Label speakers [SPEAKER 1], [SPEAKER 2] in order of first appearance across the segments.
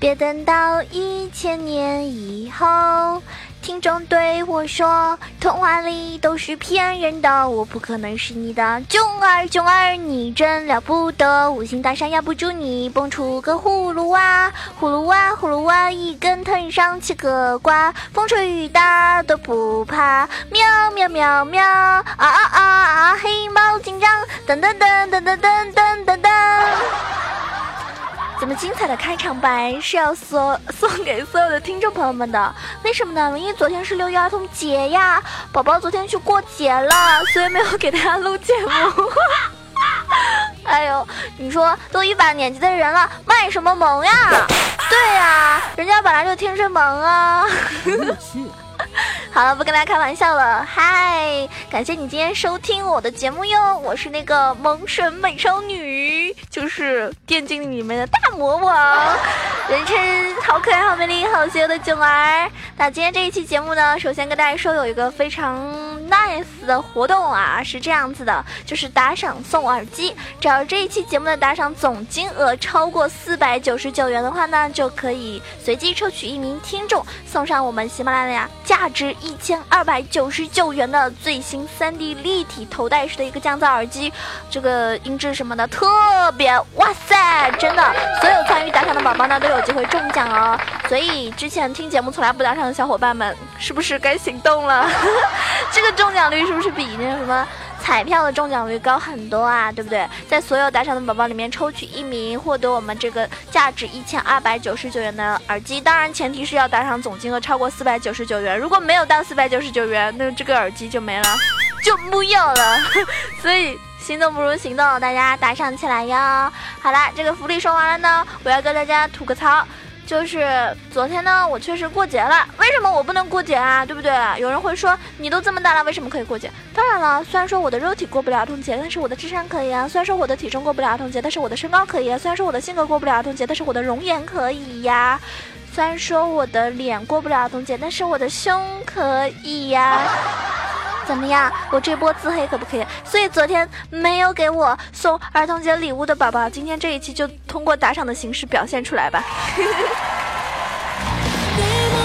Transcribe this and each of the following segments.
[SPEAKER 1] 别等到一千年以后。听众对我说：“童话里都是骗人的，我不可能是你的囧儿。囧儿，你真了不得，五行大山压不住你，蹦出个葫芦娃，葫芦娃，葫芦娃，一根藤上七个瓜，风吹雨打都不怕。喵喵喵喵，啊啊啊啊！黑猫警长，噔噔噔噔噔噔噔噔噔。”这么精彩的开场白是要送 送给所有的听众朋友们的，为什么呢？因为昨天是六一儿童节呀，宝宝昨天去过节了，所以没有给大家录节目。哎呦，你说都一把年纪的人了，卖什么萌呀？对呀，人家本来就天生萌啊。好了，不跟大家开玩笑了。嗨，感谢你今天收听我的节目哟，我是那个萌神美少女，就是电竞里面的大魔王，人称好可爱、好美丽、好邪恶的囧儿。那今天这一期节目呢，首先跟大家说有一个非常 nice 的活动啊，是这样子的，就是打赏送耳机，只要这一期节目的打赏总金额超过四百九十九元的话呢，就可以随机抽取一名听众送上我们喜马拉雅价值。一千二百九十九元的最新三 D 立体头戴式的一个降噪耳机，这个音质什么的特别，哇塞，真的，所有参与打赏的宝宝呢都有机会中奖哦。所以之前听节目从来不打赏的小伙伴们，是不是该行动了？这个中奖率是不是比那什么？彩票的中奖率高很多啊，对不对？在所有打赏的宝宝里面抽取一名，获得我们这个价值一千二百九十九元的耳机。当然，前提是要打赏总金额超过四百九十九元。如果没有到四百九十九元，那这个耳机就没了，就木有了。所以，心动不如行动，大家打赏起来哟！好啦，这个福利说完了呢，我要跟大家吐个槽。就是昨天呢，我确实过节了。为什么我不能过节啊？对不对？有人会说，你都这么大了，为什么可以过节？当然了，虽然说我的肉体过不了儿童节，但是我的智商可以啊。虽然说我的体重过不了儿童节，但是我的身高可以啊。虽然说我的性格过不了儿童节，但是我的容颜可以呀。虽然说我的脸过不了儿童节，但是我的胸可以呀。怎么样？我这波自黑可不可以？所以昨天没有给我送儿童节礼物的宝宝，今天这一期就通过打赏的形式表现出来吧。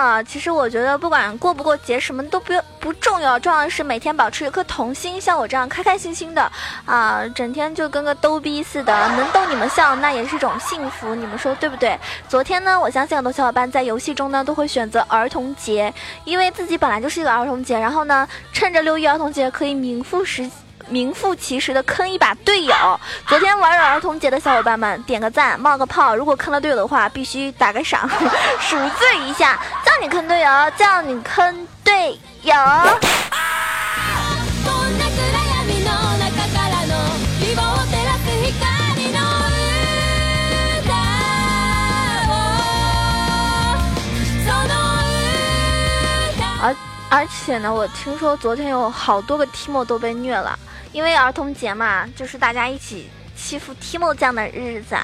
[SPEAKER 1] 啊！其实我觉得不管过不过节，什么都不不重要，重要的是每天保持一颗童心，像我这样开开心心的啊，整天就跟个逗逼似的，能逗你们笑，那也是一种幸福，你们说对不对？昨天呢，我相信很多小伙伴在游戏中呢都会选择儿童节，因为自己本来就是一个儿童节，然后呢，趁着六一儿童节可以名副实。名副其实的坑一把队友。昨天玩儿童节的小伙伴们，点个赞，冒个泡。如果坑了队友的话，必须打个赏，赎罪一下。叫你坑队友，叫你坑队友。而而且呢，我听说昨天有好多个 Timo 都被虐了。因为儿童节嘛，就是大家一起欺负 Timo 这样的日子，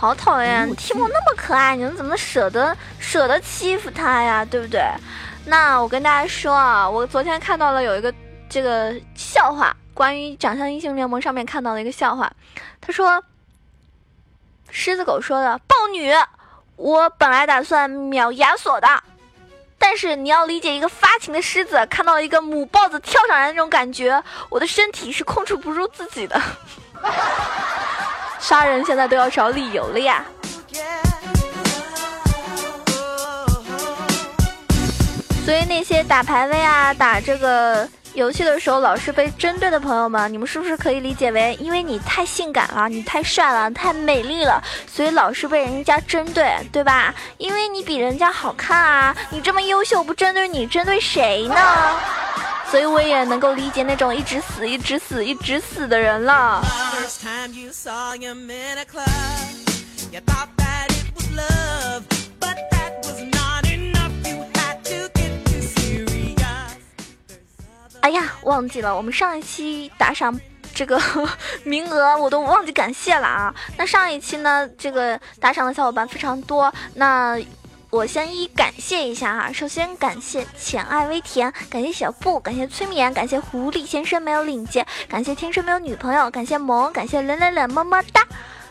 [SPEAKER 1] 好讨厌！Timo 那么可爱，你们怎么舍得舍得欺负他呀？对不对？那我跟大家说啊，我昨天看到了有一个这个笑话，关于长相英雄联盟上面看到的一个笑话。他说，狮子狗说的：“豹女，我本来打算秒亚索的。”但是你要理解一个发情的狮子看到一个母豹子跳上来的那种感觉，我的身体是控制不住自己的。杀人现在都要找理由了呀。所以那些打排位啊，打这个。游戏的时候老是被针对的朋友们，你们是不是可以理解为，因为你太性感了，你太帅了，太美丽了，所以老是被人家针对，对吧？因为你比人家好看啊，你这么优秀，不针对你，针对谁呢？所以我也能够理解那种一直死、一直死、一直死的人了。哎呀，忘记了，我们上一期打赏这个 名额我都忘记感谢了啊。那上一期呢，这个打赏的小伙伴非常多，那我先一感谢一下哈。首先感谢浅爱微甜，感谢小布，感谢催眠，感谢狐狸先生没有领结，感谢天生没有女朋友，感谢萌，感谢冷冷冷么么哒。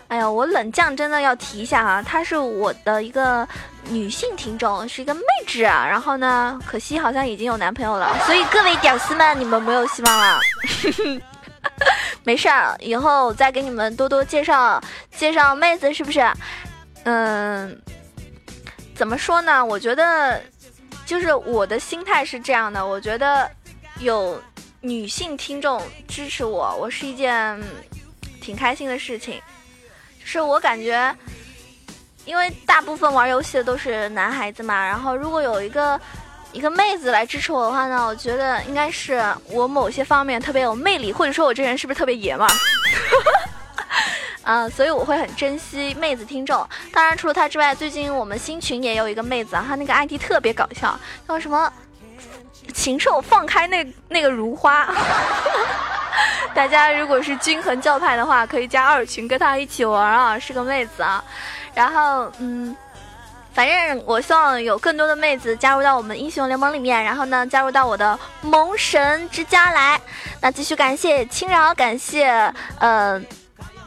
[SPEAKER 1] 哎呀，我冷酱真的要提一下啊，她是我的一个女性听众，是一个妹纸。然后呢，可惜好像已经有男朋友了，所以各位屌丝们，你们没有希望了。没事儿，以后再给你们多多介绍介绍妹子，是不是？嗯，怎么说呢？我觉得，就是我的心态是这样的。我觉得有女性听众支持我，我是一件挺开心的事情。就是我感觉，因为大部分玩游戏的都是男孩子嘛，然后如果有一个。一个妹子来支持我的话呢，我觉得应该是我某些方面特别有魅力，或者说我这人是不是特别爷们儿？啊，所以我会很珍惜妹子听众。当然，除了他之外，最近我们新群也有一个妹子啊，她那个 ID 特别搞笑，叫什么“禽兽放开那那个如花”。大家如果是均衡教派的话，可以加二群跟她一起玩啊，是个妹子啊。然后，嗯。反正我希望有更多的妹子加入到我们英雄联盟里面，然后呢，加入到我的萌神之家来。那继续感谢青饶，感谢呃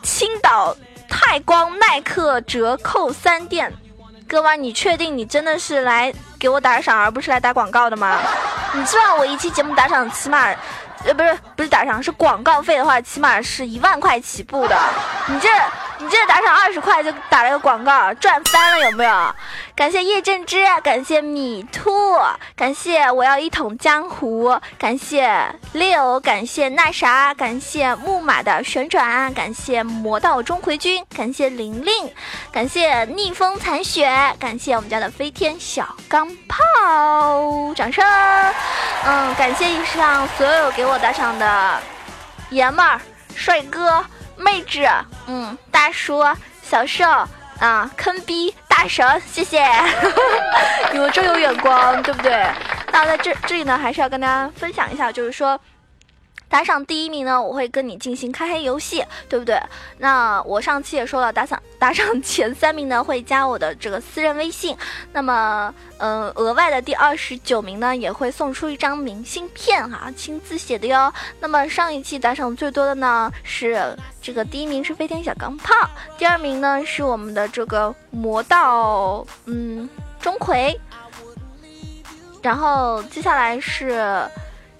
[SPEAKER 1] 青岛泰光耐克折扣三店。哥们，你确定你真的是来给我打赏，而不是来打广告的吗？你知道我一期节目打赏起码。呃，不是不是打赏，是广告费的话，起码是一万块起步的。你这你这打赏二十块就打了个广告，赚翻了有没有？感谢叶正之，感谢米兔，感谢我要一统江湖，感谢六，感谢那啥，感谢木马的旋转，感谢魔道钟馗君，感谢玲玲，感谢逆风残雪，感谢我们家的飞天小钢炮，掌声。嗯，感谢以上所有给我打赏的爷们儿、帅哥、妹纸，嗯，大叔、小瘦啊，坑逼大神，谢谢，你们真有眼光，对不对？那在这这里呢，还是要跟大家分享一下，就是说。打赏第一名呢，我会跟你进行开黑游戏，对不对？那我上期也说了，打赏打赏前三名呢会加我的这个私人微信，那么，嗯，额外的第二十九名呢也会送出一张明信片哈，亲自写的哟。那么上一期打赏最多的呢是这个第一名是飞天小钢炮，第二名呢是我们的这个魔道，嗯，钟馗，然后接下来是。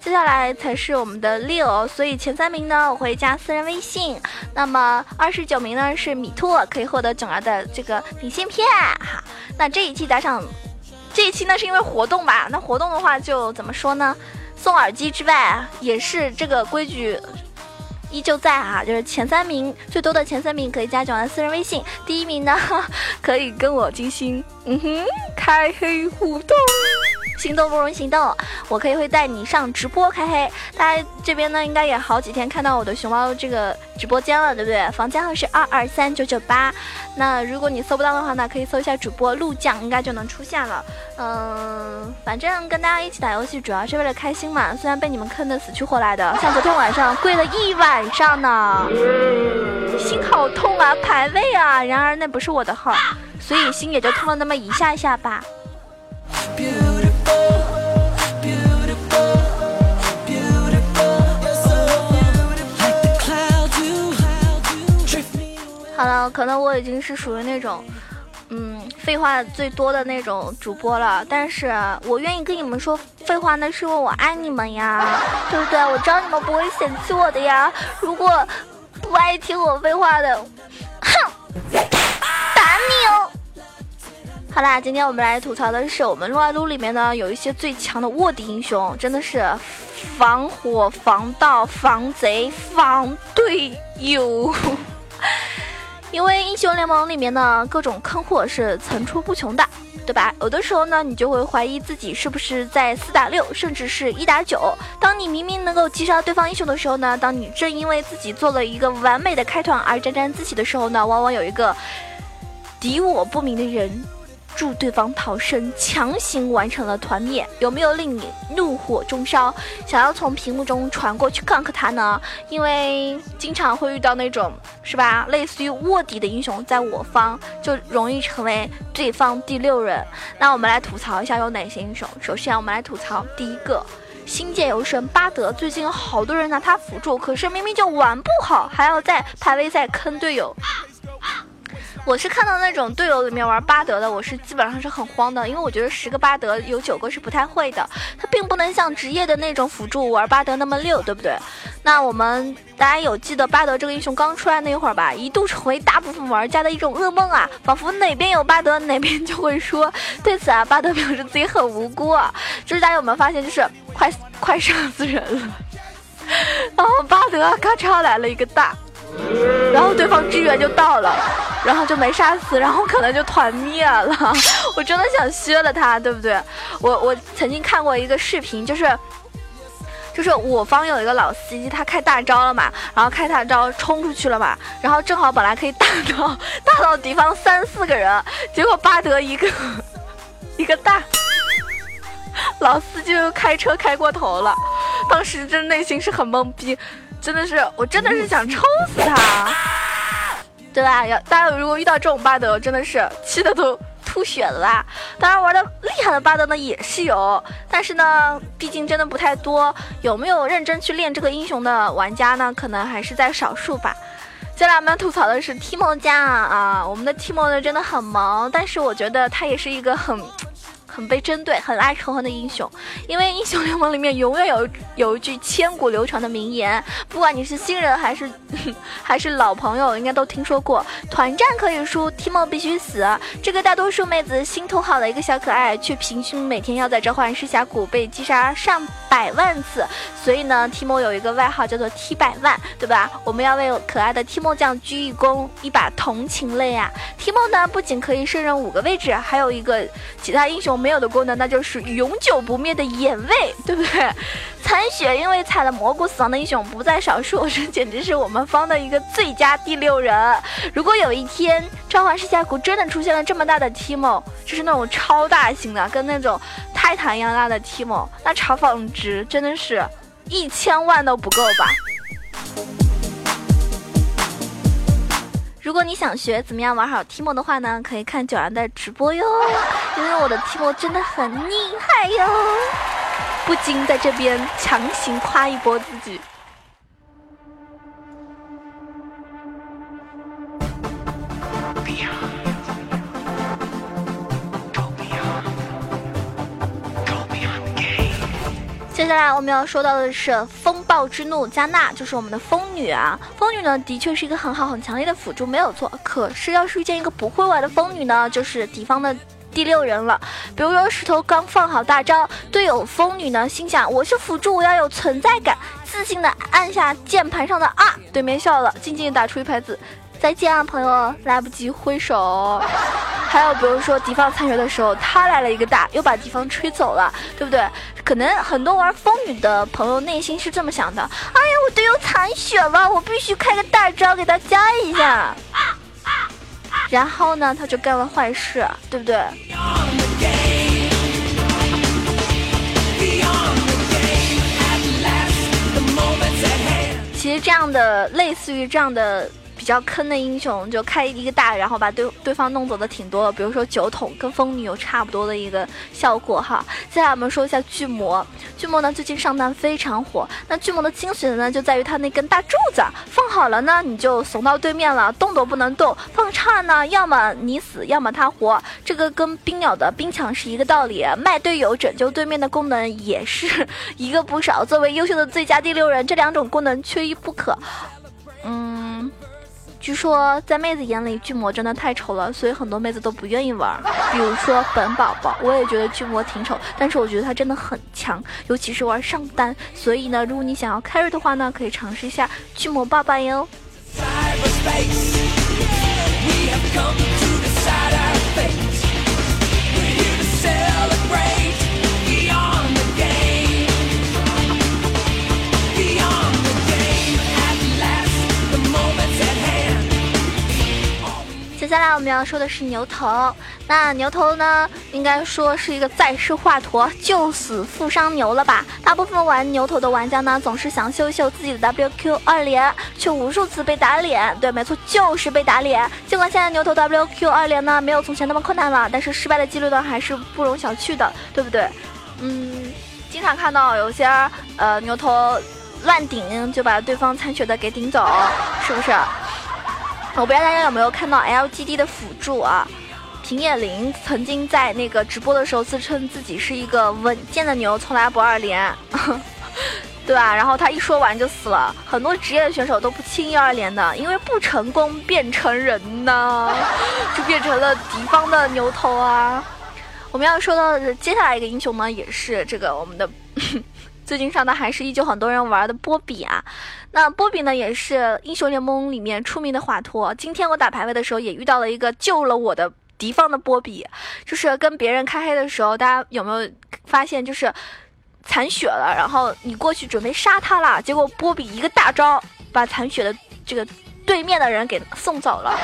[SPEAKER 1] 接下来才是我们的六，所以前三名呢我会加私人微信。那么二十九名呢是米兔，可以获得囧儿的这个明信片哈。那这一期打赏，这一期呢是因为活动吧？那活动的话就怎么说呢？送耳机之外，也是这个规矩依旧在哈，就是前三名最多的前三名可以加囧儿的私人微信，第一名呢 可以跟我进行嗯哼开黑互动。心动不如行动，我可以会带你上直播开黑。大家这边呢，应该也好几天看到我的熊猫这个直播间了，对不对？房间号是二二三九九八。那如果你搜不到的话呢，可以搜一下主播陆酱，应该就能出现了。嗯，反正跟大家一起打游戏，主要是为了开心嘛。虽然被你们坑的死去活来的，像昨天晚上跪了一晚上呢，心好痛啊，排位啊。然而那不是我的号，所以心也就痛了那么一下下吧。可能我已经是属于那种，嗯，废话最多的那种主播了。但是我愿意跟你们说废话，那是因为我爱你们呀，对不对？我知道你们不会嫌弃我的呀。如果不爱听我废话的，哼，打你哦！好啦，今天我们来吐槽的是我们撸啊撸里面呢有一些最强的卧底英雄，真的是防火、防盗、防贼、防队友。因为英雄联盟里面呢，各种坑货是层出不穷的，对吧？有的时候呢，你就会怀疑自己是不是在四打六，甚至是一打九。当你明明能够击杀对方英雄的时候呢，当你正因为自己做了一个完美的开团而沾沾自喜的时候呢，往往有一个敌我不明的人助对方逃生，强行完成了团灭，有没有令你怒火中烧，想要从屏幕中传过去 gank 他呢？因为经常会遇到那种是吧，类似于卧底的英雄，在我方就容易成为对方第六人。那我们来吐槽一下有哪些英雄。首先，我们来吐槽第一个星界游神巴德，最近有好多人拿他辅助，可是明明就玩不好，还要在排位赛坑队友。我是看到那种队友里面玩巴德的，我是基本上是很慌的，因为我觉得十个巴德有九个是不太会的，他并不能像职业的那种辅助玩巴德那么溜，对不对？那我们大家有记得巴德这个英雄刚出来那会儿吧，一度成为大部分玩家的一种噩梦啊，仿佛哪边有巴德哪边就会说。对此啊，巴德表示自己很无辜啊，就是大家有没有发现，就是快快杀死人了，然后巴德咔嚓来了一个大。然后对方支援就到了，然后就没杀死，然后可能就团灭了。我真的想削了他，对不对？我我曾经看过一个视频，就是就是我方有一个老司机，他开大招了嘛，然后开大招冲出去了嘛，然后正好本来可以打到打到敌方三四个人，结果巴德一个一个大，老司机就开车开过头了，当时真内心是很懵逼。真的是，我真的是想抽死他，对吧？要大家如果遇到这种巴德，真的是气的都吐血了。当然玩的厉害的巴德呢也是有，但是呢，毕竟真的不太多。有没有认真去练这个英雄的玩家呢？可能还是在少数吧。接下来我们要吐槽的是 Timo 家啊，我们的 Timo 呢真的很萌，但是我觉得他也是一个很。很被针对、很爱仇恨的英雄，因为英雄联盟里面永远有 有一句千古流传的名言，不管你是新人还是 还是老朋友，应该都听说过：团战可以输，Timo 必须死。这个大多数妹子心头好的一个小可爱，却平均每天要在召唤师峡谷被击杀上百万次，所以呢，Timo 有一个外号叫做踢百万，对吧？我们要为可爱的 Timo 酱鞠一躬，一把同情泪啊！Timo 呢，不仅可以胜任五个位置，还有一个其他英雄。没有的功能，那就是永久不灭的眼位，对不对？残血因为踩了蘑菇死亡的英雄不在少数，这简直是我们方的一个最佳第六人。如果有一天召唤师峡谷真的出现了这么大的 Timo，就是那种超大型的，跟那种泰坦一样大的 Timo，那嘲讽值真的是一千万都不够吧？你想学怎么样玩好 Timo 的话呢，可以看九阳的直播哟，因为我的 Timo 真的很厉害哟，不禁在这边强行夸一波自己。接下来我们要说到的是风暴之怒加纳，就是我们的风女啊。风女呢，的确是一个很好很强烈的辅助，没有错。可是要是遇见一个不会玩的风女呢，就是敌方的第六人了。比如说石头刚放好大招，队友风女呢心想我是辅助，我要有存在感，自信的按下键盘上的啊，对面笑了，静静打出一排字。再见啊，朋友！来不及挥手。还有，比如说敌方残血的时候，他来了一个大，又把敌方吹走了，对不对？可能很多玩风女的朋友内心是这么想的：哎呀，我队友残血了，我必须开个大招给他加一下。然后呢，他就干了坏事，对不对？其实这样的，类似于这样的。比较坑的英雄就开一个大，然后把对对方弄走的挺多，比如说酒桶跟风女有差不多的一个效果哈。接下来我们说一下巨魔，巨魔呢最近上单非常火，那巨魔的精髓呢就在于它那根大柱子，放好了呢你就怂到对面了，动都不能动；放差呢，要么你死，要么他活。这个跟冰鸟的冰墙是一个道理，卖队友拯救对面的功能也是一个不少。作为优秀的最佳第六人，这两种功能缺一不可。嗯。据说在妹子眼里，巨魔真的太丑了，所以很多妹子都不愿意玩。比如说本宝宝，我也觉得巨魔挺丑，但是我觉得他真的很强，尤其是玩上单。所以呢，如果你想要 carry 的话呢，可以尝试一下巨魔爸爸哟。接下来我们要说的是牛头。那牛头呢，应该说是一个再世华佗，救死扶伤牛了吧？大部分玩牛头的玩家呢，总是想秀秀自己的 WQ 二连，却无数次被打脸。对，没错，就是被打脸。尽管现在牛头 WQ 二连呢，没有从前那么困难了，但是失败的几率呢，还是不容小觑的，对不对？嗯，经常看到有些呃牛头乱顶，就把对方残血的给顶走，是不是？我不知道大家有没有看到 LGD 的辅助啊？平野绫曾经在那个直播的时候自称自己是一个稳健的牛，从来不二连，对吧？然后他一说完就死了。很多职业的选手都不轻易二连的，因为不成功变成人呢，就变成了敌方的牛头啊。我们要说到的接下来一个英雄呢，也是这个我们的。最近上的还是依旧很多人玩的波比啊，那波比呢也是英雄联盟里面出名的华佗。今天我打排位的时候也遇到了一个救了我的敌方的波比，就是跟别人开黑的时候，大家有没有发现就是残血了，然后你过去准备杀他了，结果波比一个大招把残血的这个对面的人给送走了，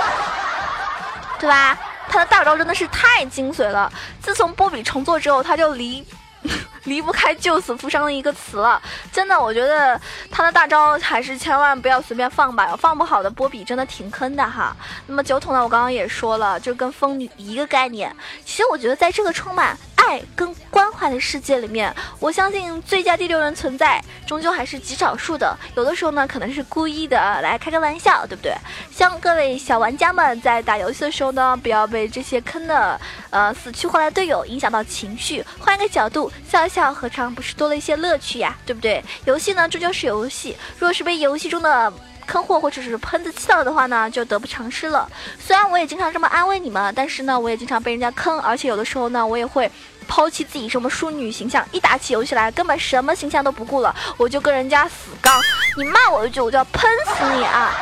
[SPEAKER 1] 对吧？他的大招真的是太精髓了。自从波比重做之后，他就离。离不开救死扶伤的一个词了，真的，我觉得他的大招还是千万不要随便放吧，放不好的波比真的挺坑的哈。那么酒桶呢，我刚刚也说了，就跟风女一个概念。其实我觉得在这个充满。爱跟关怀的世界里面，我相信最佳第六人存在，终究还是极少数的。有的时候呢，可能是故意的来开个玩笑，对不对？希望各位小玩家们在打游戏的时候呢，不要被这些坑的呃死去活来队友影响到情绪，换一个角度笑一笑，何尝不是多了一些乐趣呀？对不对？游戏呢，终究是游戏，若是被游戏中的。坑货或者是喷子气到的话呢，就得不偿失了。虽然我也经常这么安慰你们，但是呢，我也经常被人家坑，而且有的时候呢，我也会抛弃自己什么淑女形象，一打起游戏来根本什么形象都不顾了，我就跟人家死杠。你骂我一句，我就要喷死你啊！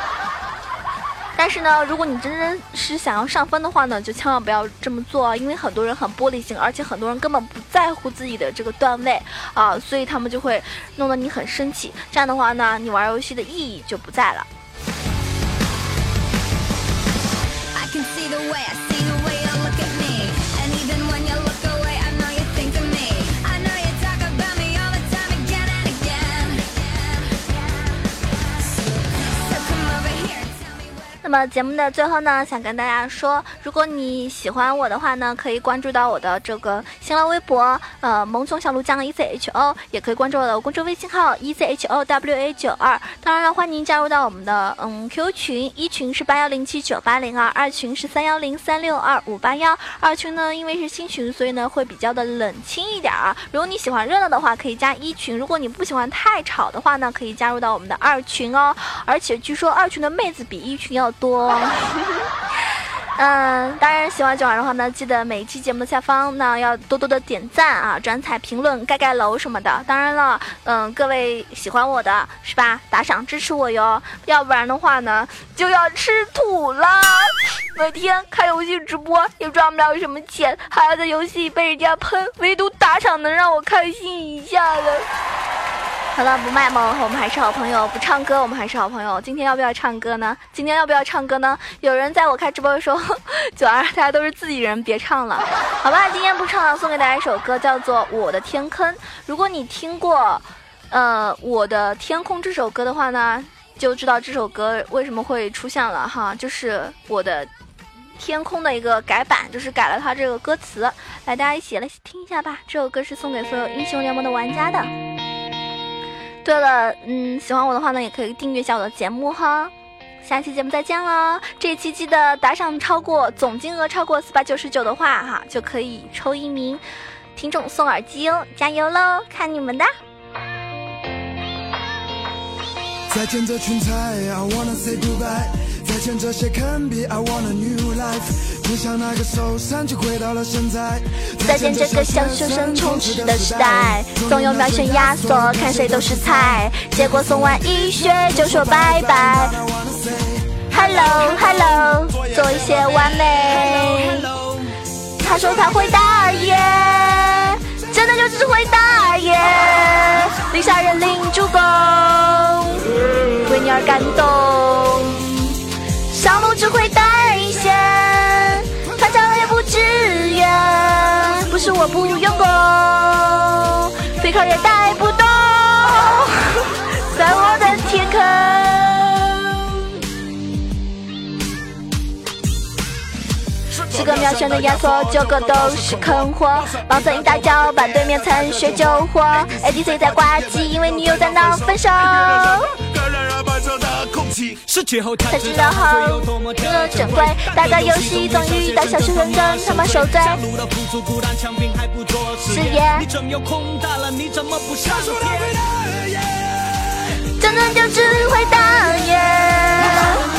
[SPEAKER 1] 但是呢，如果你真正是想要上分的话呢，就千万不要这么做，因为很多人很玻璃心，而且很多人根本不在乎自己的这个段位啊，所以他们就会弄得你很生气。这样的话呢，你玩游戏的意义就不在了。那么节目的最后呢，想跟大家说，如果你喜欢我的话呢，可以关注到我的这个新浪微博，呃，萌宠小鹿酱 E C H O，也可以关注我的公众微信号 E C H O W A 九二。当然了，欢迎加入到我们的嗯 Q 群，一群是八幺零七九八零二，二群是三幺零三六二五八幺。二群呢，因为是新群，所以呢会比较的冷清一点儿。如果你喜欢热闹的话，可以加一群；如果你不喜欢太吵的话呢，可以加入到我们的二群哦。而且据说二群的妹子比一群要。多，嗯，当然喜欢九儿的话呢，记得每一期节目的下方呢要多多的点赞啊、转采、评论、盖盖楼什么的。当然了，嗯，各位喜欢我的是吧？打赏支持我哟，要不然的话呢就要吃土了。每天开游戏直播也赚不了什么钱，还要在游戏被人家喷，唯独打赏能让我开心一下了。好了，不卖萌，我们还是好朋友；不唱歌，我们还是好朋友。今天要不要唱歌呢？今天要不要唱歌呢？有人在我开直播的时候，九儿，大家都是自己人，别唱了，好吧？今天不唱了，送给大家一首歌，叫做《我的天坑》。如果你听过，呃，《我的天空》这首歌的话呢，就知道这首歌为什么会出现了哈，就是《我的天空》的一个改版，就是改了它这个歌词。来，大家一起来听一下吧。这首歌是送给所有英雄联盟的玩家的。对了，嗯，喜欢我的话呢，也可以订阅一下我的节目哈。下期节目再见了，这一期记得打赏超过总金额超过四百九十九的话哈，就可以抽一名听众送耳机哦，加油喽，看你们的。再见这群菜，I wanna say goodbye。再见这些坑逼，I want a new life。不想那个受伤，就回到了现在。再见这个小学生充斥的时代，总有秒选压缩，看谁都是菜。结果送完一血就说拜拜。Hello Hello，做一些完美。他说他会打二爷，真的就只会打二爷。领杀人领助攻，为你而感动。会带线，团长也不支援，不是我不用功，队靠也带不动，在我的天坑。十个秒选的压缩，九个都是坑货，帮着一大叫，把对面残血救活。ADC 在挂机，因为女友在闹分手。才知道后，这个珍贵。打个游戏总遇到小学生跟他妈受罪。誓言，真的就只会打野。